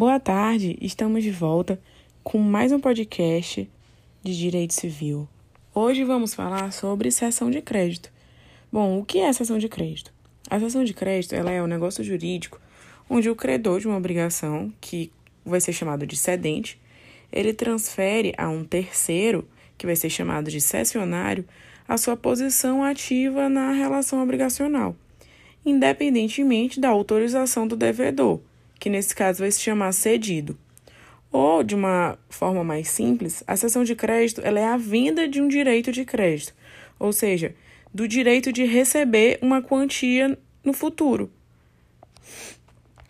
Boa tarde, estamos de volta com mais um podcast de Direito Civil. Hoje vamos falar sobre cessão de crédito. Bom, o que é cessão de crédito? A cessão de crédito ela é um negócio jurídico onde o credor de uma obrigação, que vai ser chamado de cedente, ele transfere a um terceiro, que vai ser chamado de cessionário, a sua posição ativa na relação obrigacional, independentemente da autorização do devedor, que nesse caso vai se chamar cedido. Ou, de uma forma mais simples, a cessão de crédito ela é a venda de um direito de crédito, ou seja, do direito de receber uma quantia no futuro.